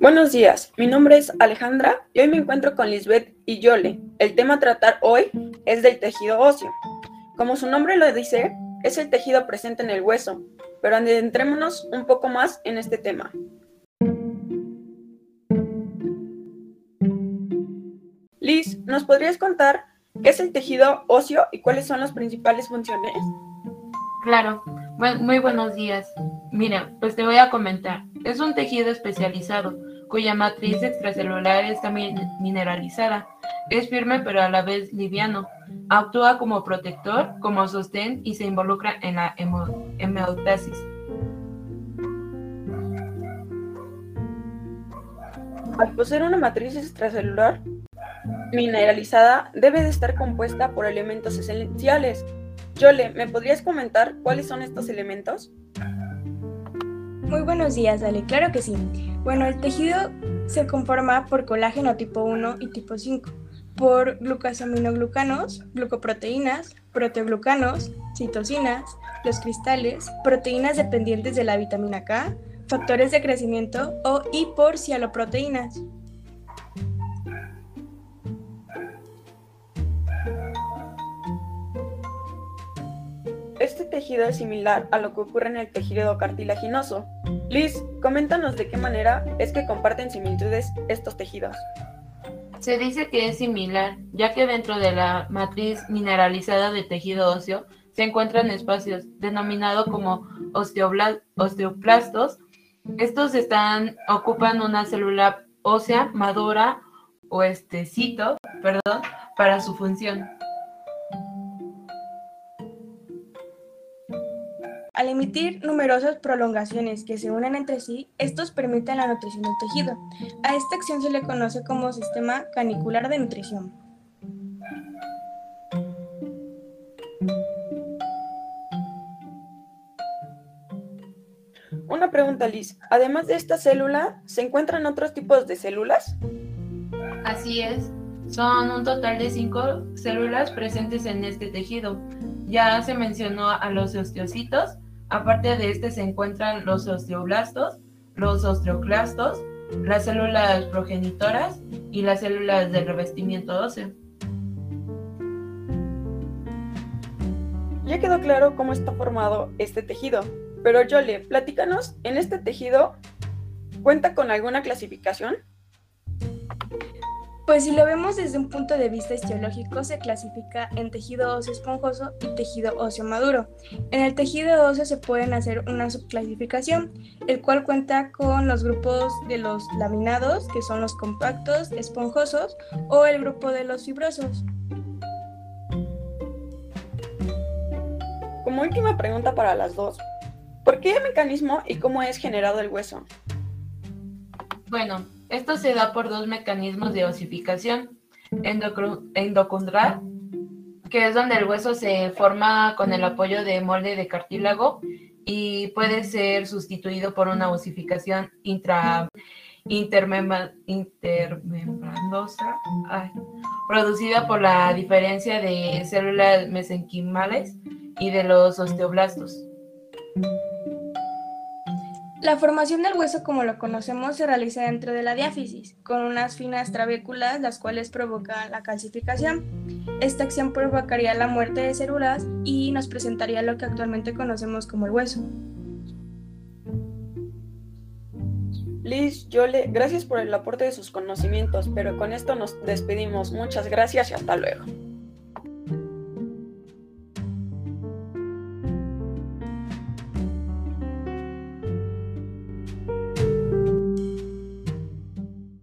Buenos días, mi nombre es Alejandra y hoy me encuentro con Lisbeth y Yole. El tema a tratar hoy es del tejido óseo. Como su nombre lo dice, es el tejido presente en el hueso, pero adentrémonos un poco más en este tema. Liz, ¿nos podrías contar qué es el tejido óseo y cuáles son las principales funciones? Claro, muy buenos días. Mira, pues te voy a comentar. Es un tejido especializado cuya matriz extracelular está mineralizada. Es firme pero a la vez liviano. Actúa como protector, como sostén y se involucra en la hemostasis. Al poseer una matriz extracelular mineralizada, debe de estar compuesta por elementos esenciales. Yole, ¿me podrías comentar cuáles son estos elementos? Muy buenos días, Ale. Claro que sí. Bueno, el tejido se conforma por colágeno tipo 1 y tipo 5, por glucosaminoglucanos, glucoproteínas, proteoglucanos, citocinas, los cristales, proteínas dependientes de la vitamina K, factores de crecimiento o y por cialoproteínas. Este tejido es similar a lo que ocurre en el tejido cartilaginoso. Liz, coméntanos de qué manera es que comparten similitudes estos tejidos. Se dice que es similar, ya que dentro de la matriz mineralizada de tejido óseo se encuentran espacios denominados como osteoplastos. Estos ocupan una célula ósea madura o este cito, perdón, para su función. Al emitir numerosas prolongaciones que se unen entre sí, estos permiten la nutrición del tejido. A esta acción se le conoce como sistema canicular de nutrición. Una pregunta, Liz. Además de esta célula, ¿se encuentran otros tipos de células? Así es. Son un total de cinco células presentes en este tejido. Ya se mencionó a los osteocitos, Aparte de este se encuentran los osteoblastos, los osteoclastos, las células progenitoras y las células del revestimiento óseo. Ya quedó claro cómo está formado este tejido, pero Jolie, platícanos, ¿en este tejido cuenta con alguna clasificación? Pues si lo vemos desde un punto de vista histológico, se clasifica en tejido óseo esponjoso y tejido óseo maduro. En el tejido óseo se pueden hacer una subclasificación, el cual cuenta con los grupos de los laminados, que son los compactos, esponjosos, o el grupo de los fibrosos. Como última pregunta para las dos, ¿por qué mecanismo y cómo es generado el hueso? Bueno, esto se da por dos mecanismos de osificación. Endocondral, que es donde el hueso se forma con el apoyo de molde de cartílago y puede ser sustituido por una osificación intermembranosa producida por la diferencia de células mesenquimales y de los osteoblastos. La formación del hueso como lo conocemos se realiza dentro de la diáfisis, con unas finas trabéculas las cuales provocan la calcificación. Esta acción provocaría la muerte de células y nos presentaría lo que actualmente conocemos como el hueso. Liz, Yole, gracias por el aporte de sus conocimientos, pero con esto nos despedimos. Muchas gracias y hasta luego.